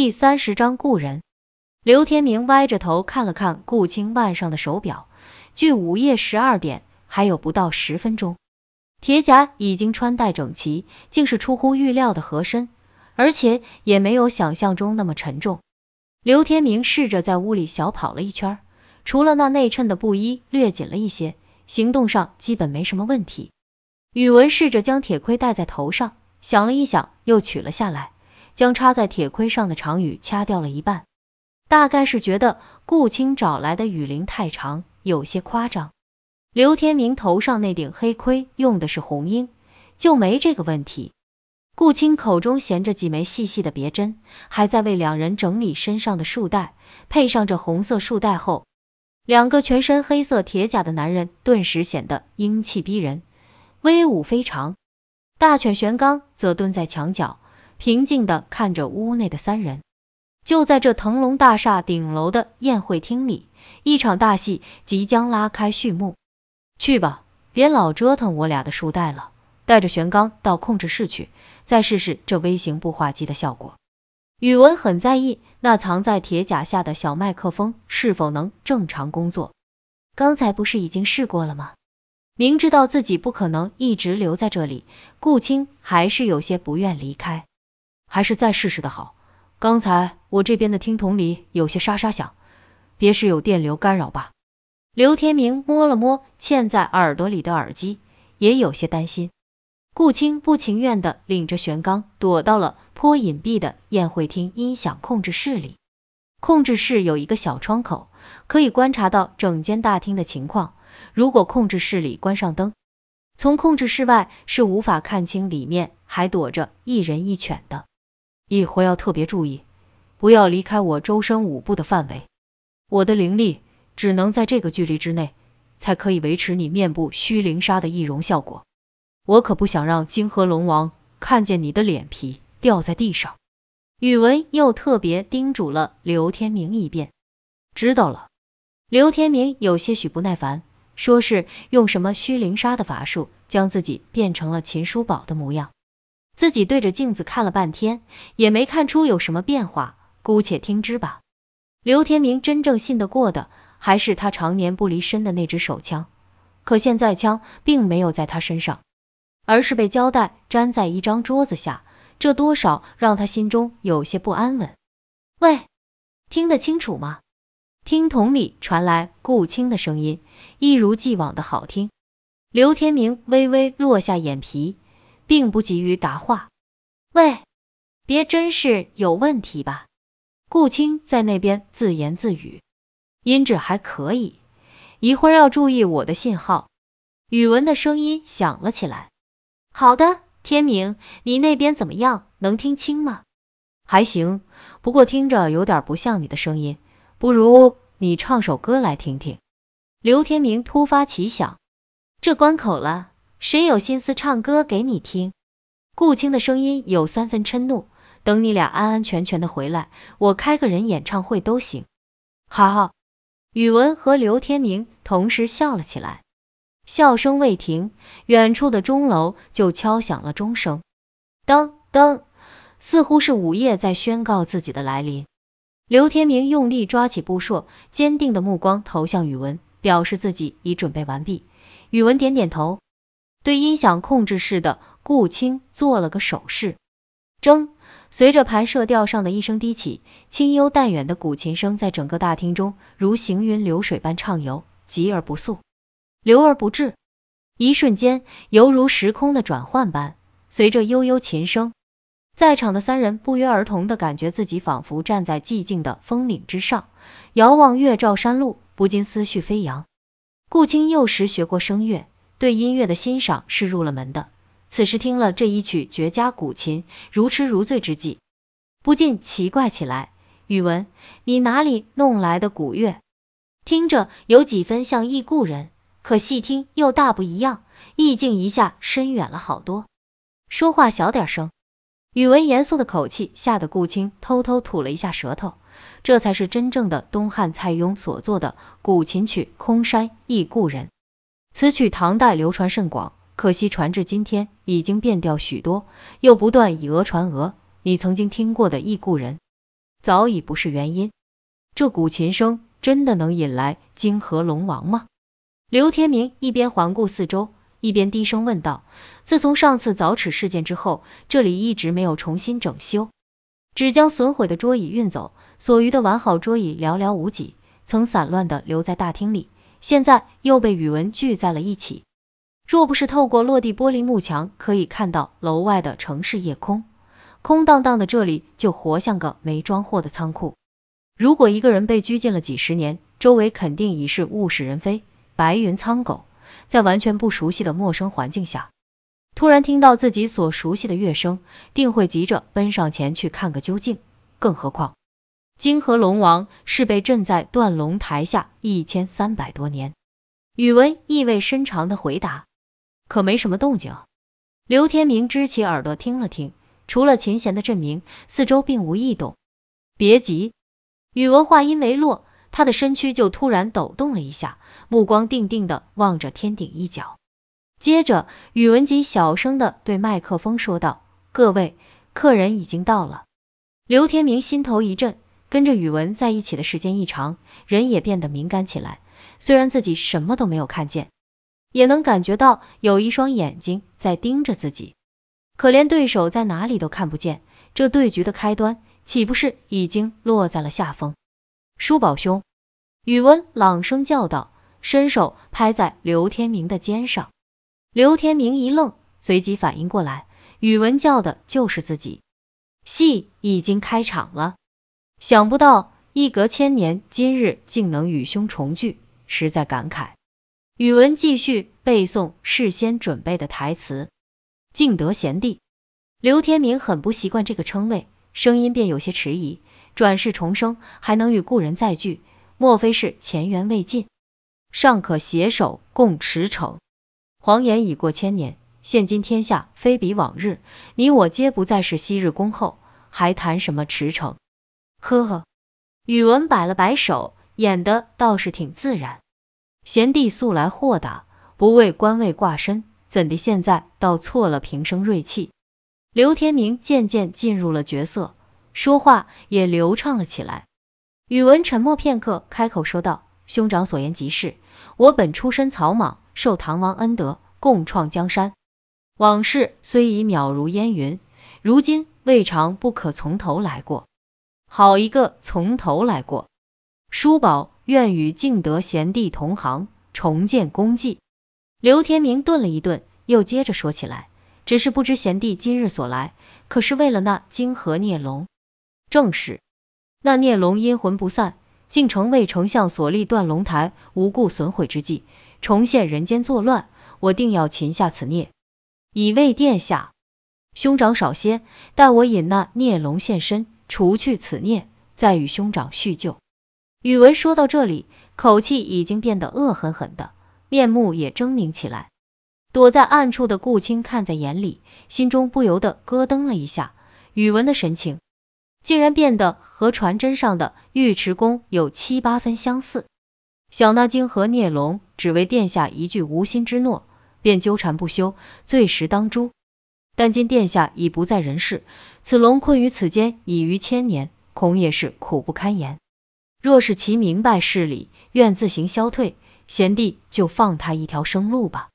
第三十章故人。刘天明歪着头看了看顾青腕上的手表，距午夜十二点还有不到十分钟。铁甲已经穿戴整齐，竟是出乎预料的合身，而且也没有想象中那么沉重。刘天明试着在屋里小跑了一圈，除了那内衬的布衣略紧了一些，行动上基本没什么问题。宇文试着将铁盔戴在头上，想了一想，又取了下来，将插在铁盔上的长羽掐掉了一半。大概是觉得顾青找来的羽翎太长，有些夸张。刘天明头上那顶黑盔用的是红缨，就没这个问题。顾青口中衔着几枚细细的别针，还在为两人整理身上的束带。配上这红色束带后，两个全身黑色铁甲的男人顿时显得英气逼人，威武非常。大犬玄刚则蹲在墙角，平静的看着屋内的三人。就在这腾龙大厦顶楼的宴会厅里，一场大戏即将拉开序幕。去吧，别老折腾我俩的书带了，带着玄刚到控制室去，再试试这微型步话机的效果。宇文很在意那藏在铁甲下的小麦克风是否能正常工作。刚才不是已经试过了吗？明知道自己不可能一直留在这里，顾青还是有些不愿离开。还是再试试的好。刚才我这边的听筒里有些沙沙响，别是有电流干扰吧？刘天明摸了摸嵌在耳朵里的耳机，也有些担心。顾青不情愿的领着玄刚躲到了颇隐蔽的宴会厅音响控制室里。控制室有一个小窗口，可以观察到整间大厅的情况。如果控制室里关上灯，从控制室外是无法看清里面还躲着一人一犬的。一会要特别注意，不要离开我周身五步的范围。我的灵力。只能在这个距离之内，才可以维持你面部虚灵纱的易容效果。我可不想让金河龙王看见你的脸皮掉在地上。宇文又特别叮嘱了刘天明一遍。知道了。刘天明有些许不耐烦，说是用什么虚灵纱的法术，将自己变成了秦叔宝的模样。自己对着镜子看了半天，也没看出有什么变化，姑且听之吧。刘天明真正信得过的。还是他常年不离身的那支手枪，可现在枪并没有在他身上，而是被胶带粘在一张桌子下，这多少让他心中有些不安稳。喂，听得清楚吗？听筒里传来顾青的声音，一如既往的好听。刘天明微微落下眼皮，并不急于答话。喂，别真是有问题吧？顾青在那边自言自语。音质还可以，一会儿要注意我的信号。宇文的声音响了起来。好的，天明，你那边怎么样？能听清吗？还行，不过听着有点不像你的声音，不如你唱首歌来听听。刘天明突发奇想，这关口了，谁有心思唱歌给你听？顾青的声音有三分嗔怒。等你俩安安全全的回来，我开个人演唱会都行。好。宇文和刘天明同时笑了起来，笑声未停，远处的钟楼就敲响了钟声，当当，似乎是午夜在宣告自己的来临。刘天明用力抓起布硕，坚定的目光投向宇文，表示自己已准备完毕。宇文点点头，对音响控制室的顾青做了个手势，争。随着盘射调上的一声低起，清幽淡远的古琴声在整个大厅中如行云流水般畅游，急而不速，流而不滞。一瞬间，犹如时空的转换般，随着悠悠琴声，在场的三人不约而同的感觉自己仿佛站在寂静的峰岭之上，遥望月照山路，不禁思绪飞扬。顾青幼时学过声乐，对音乐的欣赏是入了门的。此时听了这一曲绝佳古琴，如痴如醉之际，不禁奇怪起来。宇文，你哪里弄来的古乐？听着有几分像忆故人，可细听又大不一样，意境一下深远了好多。说话小点声。宇文严肃的口气吓得顾青偷偷吐了一下舌头。这才是真正的东汉蔡邕所作的古琴曲《空山忆故人》。此曲唐代流传甚广。可惜传至今天已经变调许多，又不断以讹传讹。你曾经听过的忆故人，早已不是原因。这古琴声真的能引来金河龙王吗？刘天明一边环顾四周，一边低声问道。自从上次凿齿事件之后，这里一直没有重新整修，只将损毁的桌椅运走，所余的完好桌椅寥寥无几，曾散乱的留在大厅里，现在又被宇文聚在了一起。若不是透过落地玻璃幕墙可以看到楼外的城市夜空，空荡荡的这里就活像个没装货的仓库。如果一个人被拘禁了几十年，周围肯定已是物是人非。白云苍狗，在完全不熟悉的陌生环境下，突然听到自己所熟悉的乐声，定会急着奔上前去看个究竟。更何况，金河龙王是被镇在断龙台下一千三百多年。宇文意味深长的回答，可没什么动静。刘天明支起耳朵听了听，除了琴弦的震鸣，四周并无异动。别急，宇文话音未落。他的身躯就突然抖动了一下，目光定定的望着天顶一角。接着，宇文吉小声的对麦克风说道：“各位，客人已经到了。”刘天明心头一震，跟着宇文在一起的时间一长，人也变得敏感起来。虽然自己什么都没有看见，也能感觉到有一双眼睛在盯着自己。可连对手在哪里都看不见，这对局的开端岂不是已经落在了下风？叔宝兄，宇文朗声叫道，伸手拍在刘天明的肩上。刘天明一愣，随即反应过来，宇文叫的就是自己。戏已经开场了，想不到一隔千年，今日竟能与兄重聚，实在感慨。宇文继续背诵事先准备的台词：“敬德贤弟。”刘天明很不习惯这个称谓，声音便有些迟疑。转世重生，还能与故人再聚，莫非是前缘未尽，尚可携手共驰骋？谎言已过千年，现今天下非比往日，你我皆不再是昔日恭候，还谈什么驰骋？呵呵，宇文摆了摆手，演的倒是挺自然。贤弟素来豁达，不为官位挂身，怎的现在倒错了平生锐气？刘天明渐渐进入了角色。说话也流畅了起来。宇文沉默片刻，开口说道：“兄长所言极是，我本出身草莽，受唐王恩德，共创江山。往事虽已渺如烟云，如今未尝不可从头来过。好一个从头来过！叔宝愿与敬德贤弟同行，重建功绩。”刘天明顿了一顿，又接着说起来：“只是不知贤弟今日所来，可是为了那泾河孽龙？”正是，那孽龙阴魂不散，竟成为丞相所立断龙台无故损毁之际，重现人间作乱。我定要擒下此孽，以慰殿下。兄长少歇，待我引那孽龙现身，除去此孽，再与兄长叙旧。宇文说到这里，口气已经变得恶狠狠的，面目也狰狞起来。躲在暗处的顾青看在眼里，心中不由得咯噔了一下。宇文的神情。竟然变得和传真上的尉迟恭有七八分相似。小那金河孽龙只为殿下一句无心之诺，便纠缠不休，罪石当诛。但今殿下已不在人世，此龙困于此间已逾千年，恐也是苦不堪言。若是其明白事理，愿自行消退，贤弟就放他一条生路吧。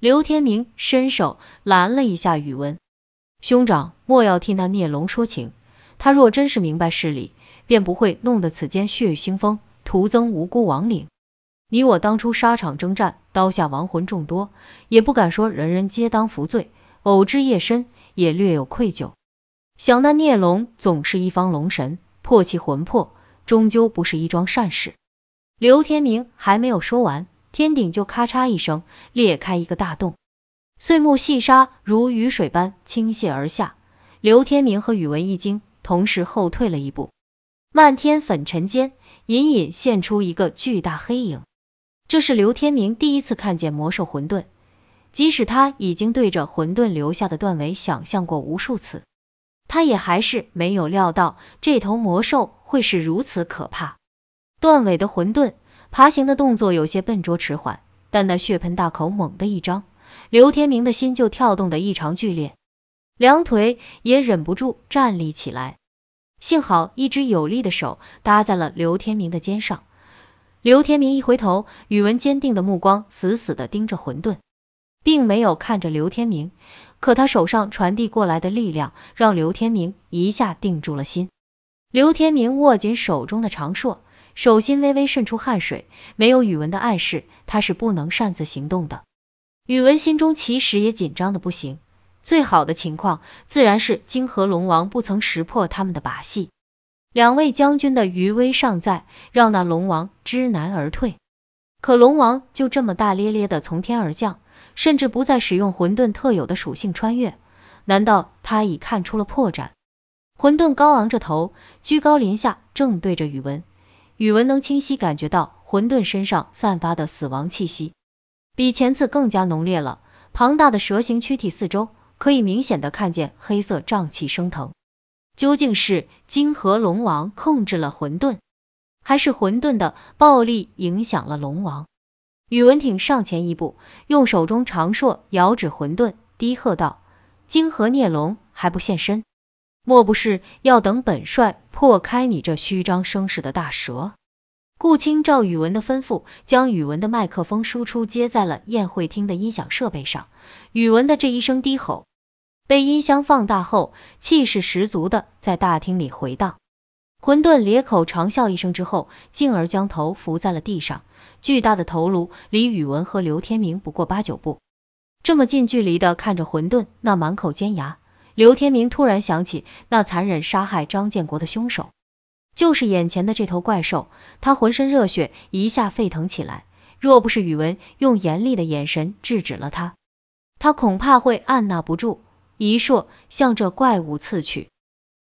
刘天明伸手拦了一下宇文兄长，莫要替那孽龙说情。他若真是明白事理，便不会弄得此间血雨腥风，徒增无辜亡灵。你我当初沙场征战，刀下亡魂众多，也不敢说人人皆当服罪，偶知夜深，也略有愧疚。想那孽龙总是一方龙神，破其魂魄，终究不是一桩善事。刘天明还没有说完，天顶就咔嚓一声裂开一个大洞，碎木细沙如雨水般倾泻而下。刘天明和宇文一惊。同时后退了一步，漫天粉尘间隐隐现出一个巨大黑影。这是刘天明第一次看见魔兽混沌，即使他已经对着混沌留下的断尾想象过无数次，他也还是没有料到这头魔兽会是如此可怕。断尾的混沌爬行的动作有些笨拙迟缓，但那血盆大口猛地一张，刘天明的心就跳动得异常剧烈。两腿也忍不住站立起来。幸好一只有力的手搭在了刘天明的肩上。刘天明一回头，宇文坚定的目光死死的盯着混沌，并没有看着刘天明，可他手上传递过来的力量让刘天明一下定住了心。刘天明握紧手中的长硕，手心微微渗出汗水，没有宇文的暗示，他是不能擅自行动的。宇文心中其实也紧张的不行，最好的情况自然是泾河龙王不曾识破他们的把戏。两位将军的余威尚在，让那龙王知难而退。可龙王就这么大咧咧的从天而降，甚至不再使用混沌特有的属性穿越，难道他已看出了破绽？混沌高昂着头，居高临下，正对着宇文。宇文能清晰感觉到混沌身上散发的死亡气息，比前次更加浓烈了。庞大的蛇形躯体四周，可以明显的看见黑色瘴气升腾。究竟是金河龙王控制了混沌，还是混沌的暴力影响了龙王？宇文挺上前一步，用手中长硕遥指混沌，低喝道：“金河孽龙还不现身，莫不是要等本帅破开你这虚张声势的大蛇？”顾清照宇文的吩咐，将宇文的麦克风输出接在了宴会厅的音响设备上。宇文的这一声低吼。被音箱放大后，气势十足的在大厅里回荡。混沌咧口长笑一声之后，进而将头伏在了地上。巨大的头颅离宇文和刘天明不过八九步，这么近距离的看着混沌那满口尖牙，刘天明突然想起那残忍杀害张建国的凶手，就是眼前的这头怪兽。他浑身热血一下沸腾起来，若不是宇文用严厉的眼神制止了他，他恐怕会按捺不住。一硕向这怪物刺去，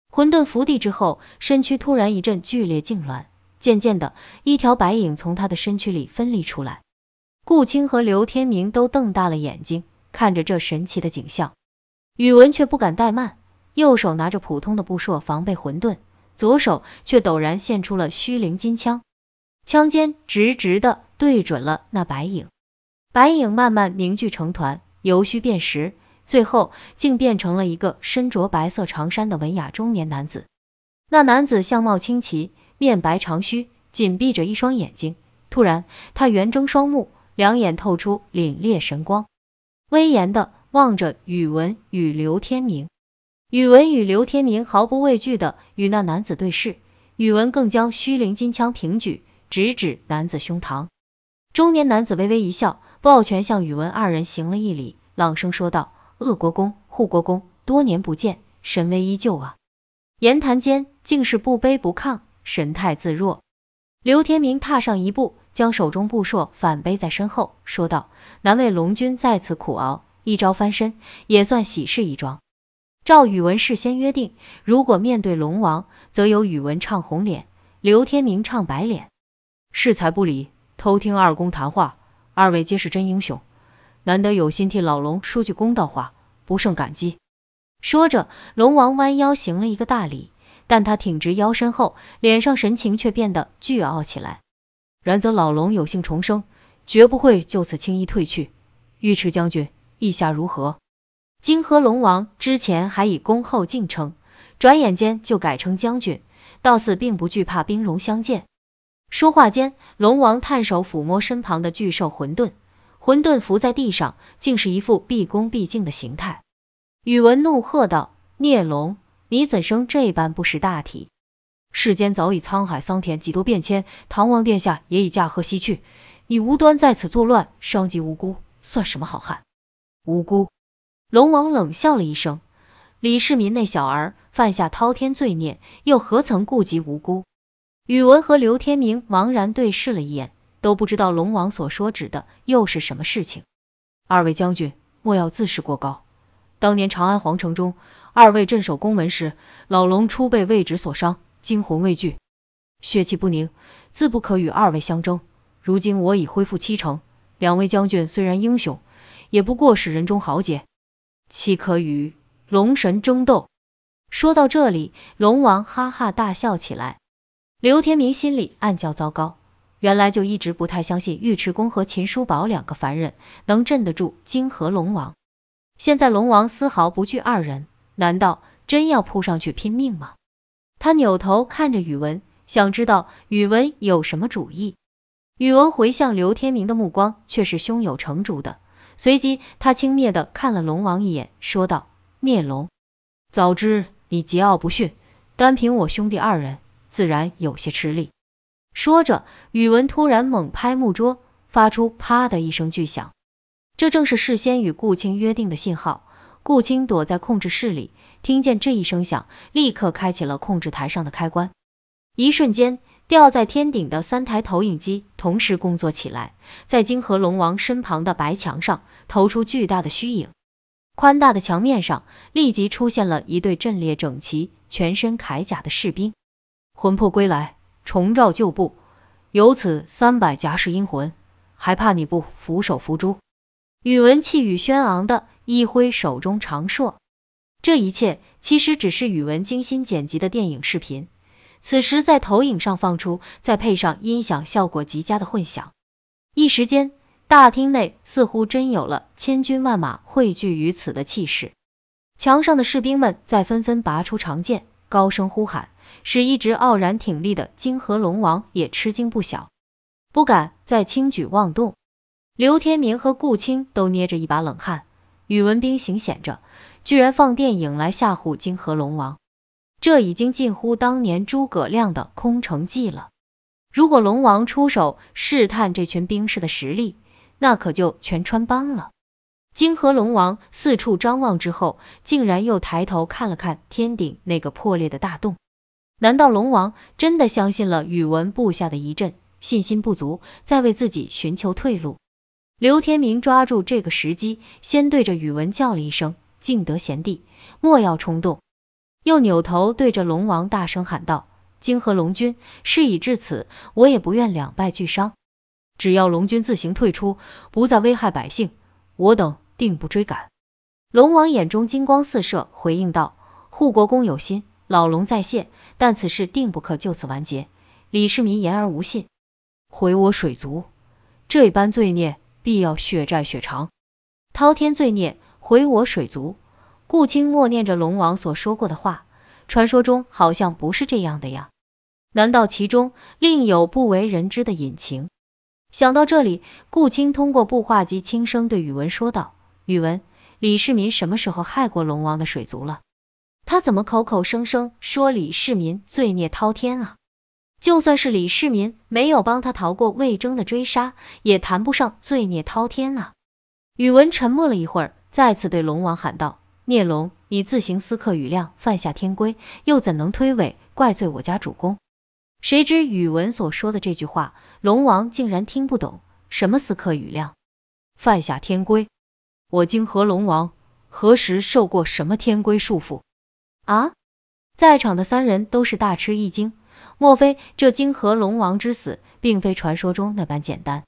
混沌伏地之后，身躯突然一阵剧烈痉挛，渐渐的，一条白影从他的身躯里分离出来。顾青和刘天明都瞪大了眼睛，看着这神奇的景象。宇文却不敢怠慢，右手拿着普通的布硕防备混沌，左手却陡然现出了虚灵金枪，枪尖直直的对准了那白影。白影慢慢凝聚成团，由虚变实。最后竟变成了一个身着白色长衫的文雅中年男子。那男子相貌清奇，面白长须，紧闭着一双眼睛。突然，他圆睁双目，两眼透出凛冽神光，威严的望着宇文与刘天明。宇文与刘天明毫不畏惧的与那男子对视，宇文更将虚灵金枪平举，直指男子胸膛。中年男子微微一笑，抱拳向宇文二人行了一礼，朗声说道。鄂国公、护国公，多年不见，神威依旧啊！言谈间竟是不卑不亢，神态自若。刘天明踏上一步，将手中布硕反背在身后，说道：“难为龙君在此苦熬，一朝翻身也算喜事一桩。赵宇文事先约定，如果面对龙王，则由宇文唱红脸，刘天明唱白脸。适才不理，偷听二公谈话，二位皆是真英雄。”难得有心替老龙说句公道话，不胜感激。说着，龙王弯腰行了一个大礼，但他挺直腰身后，脸上神情却变得倨傲起来。然则老龙有幸重生，绝不会就此轻易退去。尉迟将军，意下如何？金河龙王之前还以恭候敬称，转眼间就改称将军，倒似并不惧怕兵戎相见。说话间，龙王探手抚摸身旁的巨兽混沌。混沌伏在地上，竟是一副毕恭毕敬的形态。宇文怒喝道：“孽龙，你怎生这般不识大体？世间早已沧海桑田，几多变迁，唐王殿下也已驾鹤西去，你无端在此作乱，伤及无辜，算什么好汉？无辜！”龙王冷笑了一声：“李世民那小儿犯下滔天罪孽，又何曾顾及无辜？”宇文和刘天明茫然对视了一眼。都不知道龙王所说指的又是什么事情。二位将军莫要自视过高。当年长安皇城中，二位镇守宫门时，老龙初被位置所伤，惊魂未惧，血气不宁，自不可与二位相争。如今我已恢复七成，两位将军虽然英雄，也不过是人中豪杰，岂可与龙神争斗？说到这里，龙王哈哈大笑起来。刘天明心里暗叫糟糕。原来就一直不太相信尉迟恭和秦叔宝两个凡人能镇得住金河龙王，现在龙王丝毫不惧二人，难道真要扑上去拼命吗？他他扭头看着宇文，想知道宇文有什么主意。宇文回向刘天明的目光却是胸有成竹的，随即他轻蔑的看了龙王一眼，说道：“孽龙，早知你桀骜不驯，单凭我兄弟二人，自然有些吃力。”说着，宇文突然猛拍木桌，发出啪的一声巨响，这正是事先与顾青约定的信号。顾青躲在控制室里，听见这一声响，立刻开启了控制台上的开关，一瞬间。吊在天顶的三台投影机同时工作起来，在金河龙王身旁的白墙上投出巨大的虚影。宽大的墙面上立即出现了一队阵列整齐、全身铠甲的士兵。魂魄归来，重召旧部，由此三百甲士阴魂，还怕你不俯首伏诛？宇文气宇轩昂的一挥手中长硕，这一切其实只是宇文精心剪辑的电影视频。此时在投影上放出，再配上音响，效果极佳的混响，一时间大厅内似乎真有了千军万马汇聚于此的气势。墙上的士兵们在纷纷拔出长剑，高声呼喊，使一直傲然挺立的金河龙王也吃惊不小，不敢再轻举妄动。刘天明和顾青都捏着一把冷汗，宇文兵行险着，居然放电影来吓唬金河龙王。这已经近乎当年诸葛亮的空城计了。如果龙王出手试探这群兵士的实力，那可就全穿帮了。金河龙王四处张望之后，竟然又抬头看了看天顶那个破裂的大洞。难道龙王真的相信了宇文部下的一阵，信心不足，在为自己寻求退路？刘天明抓住这个时机，先对着宇文叫了一声：“敬德贤弟，莫要冲动。”又扭头对着龙王大声喊道：“泾河龙君，事已至此，我也不愿两败俱伤。只要龙君自行退出，不再危害百姓，我等定不追赶。”龙王眼中金光四射，回应道：“护国公有心，老龙再谢，但此事定不可就此完结。李世民言而无信，毁我水族，这般罪孽必要血债血偿。滔天罪孽，毁我水族。”顾青默念着龙王所说过的话，传说中好像不是这样的呀？难道其中另有不为人知的隐情？想到这里，顾青通过步话机轻声对宇文说道：“宇文，李世民什么时候害过龙王的水族了？他怎么口口声声说李世民罪孽滔天啊？就算是李世民没有帮他逃过魏征的追杀，也谈不上罪孽滔天啊！”宇文沉默了一会儿，再次对龙王喊道。孽龙，你自行私刻雨量，犯下天规，又怎能推诿怪罪我家主公？谁知宇文所说的这句话，龙王竟然听不懂。什么私刻雨量，犯下天规？我泾河龙王何时受过什么天规束缚？啊！在场的三人都是大吃一惊，莫非这泾河龙王之死，并非传说中那般简单？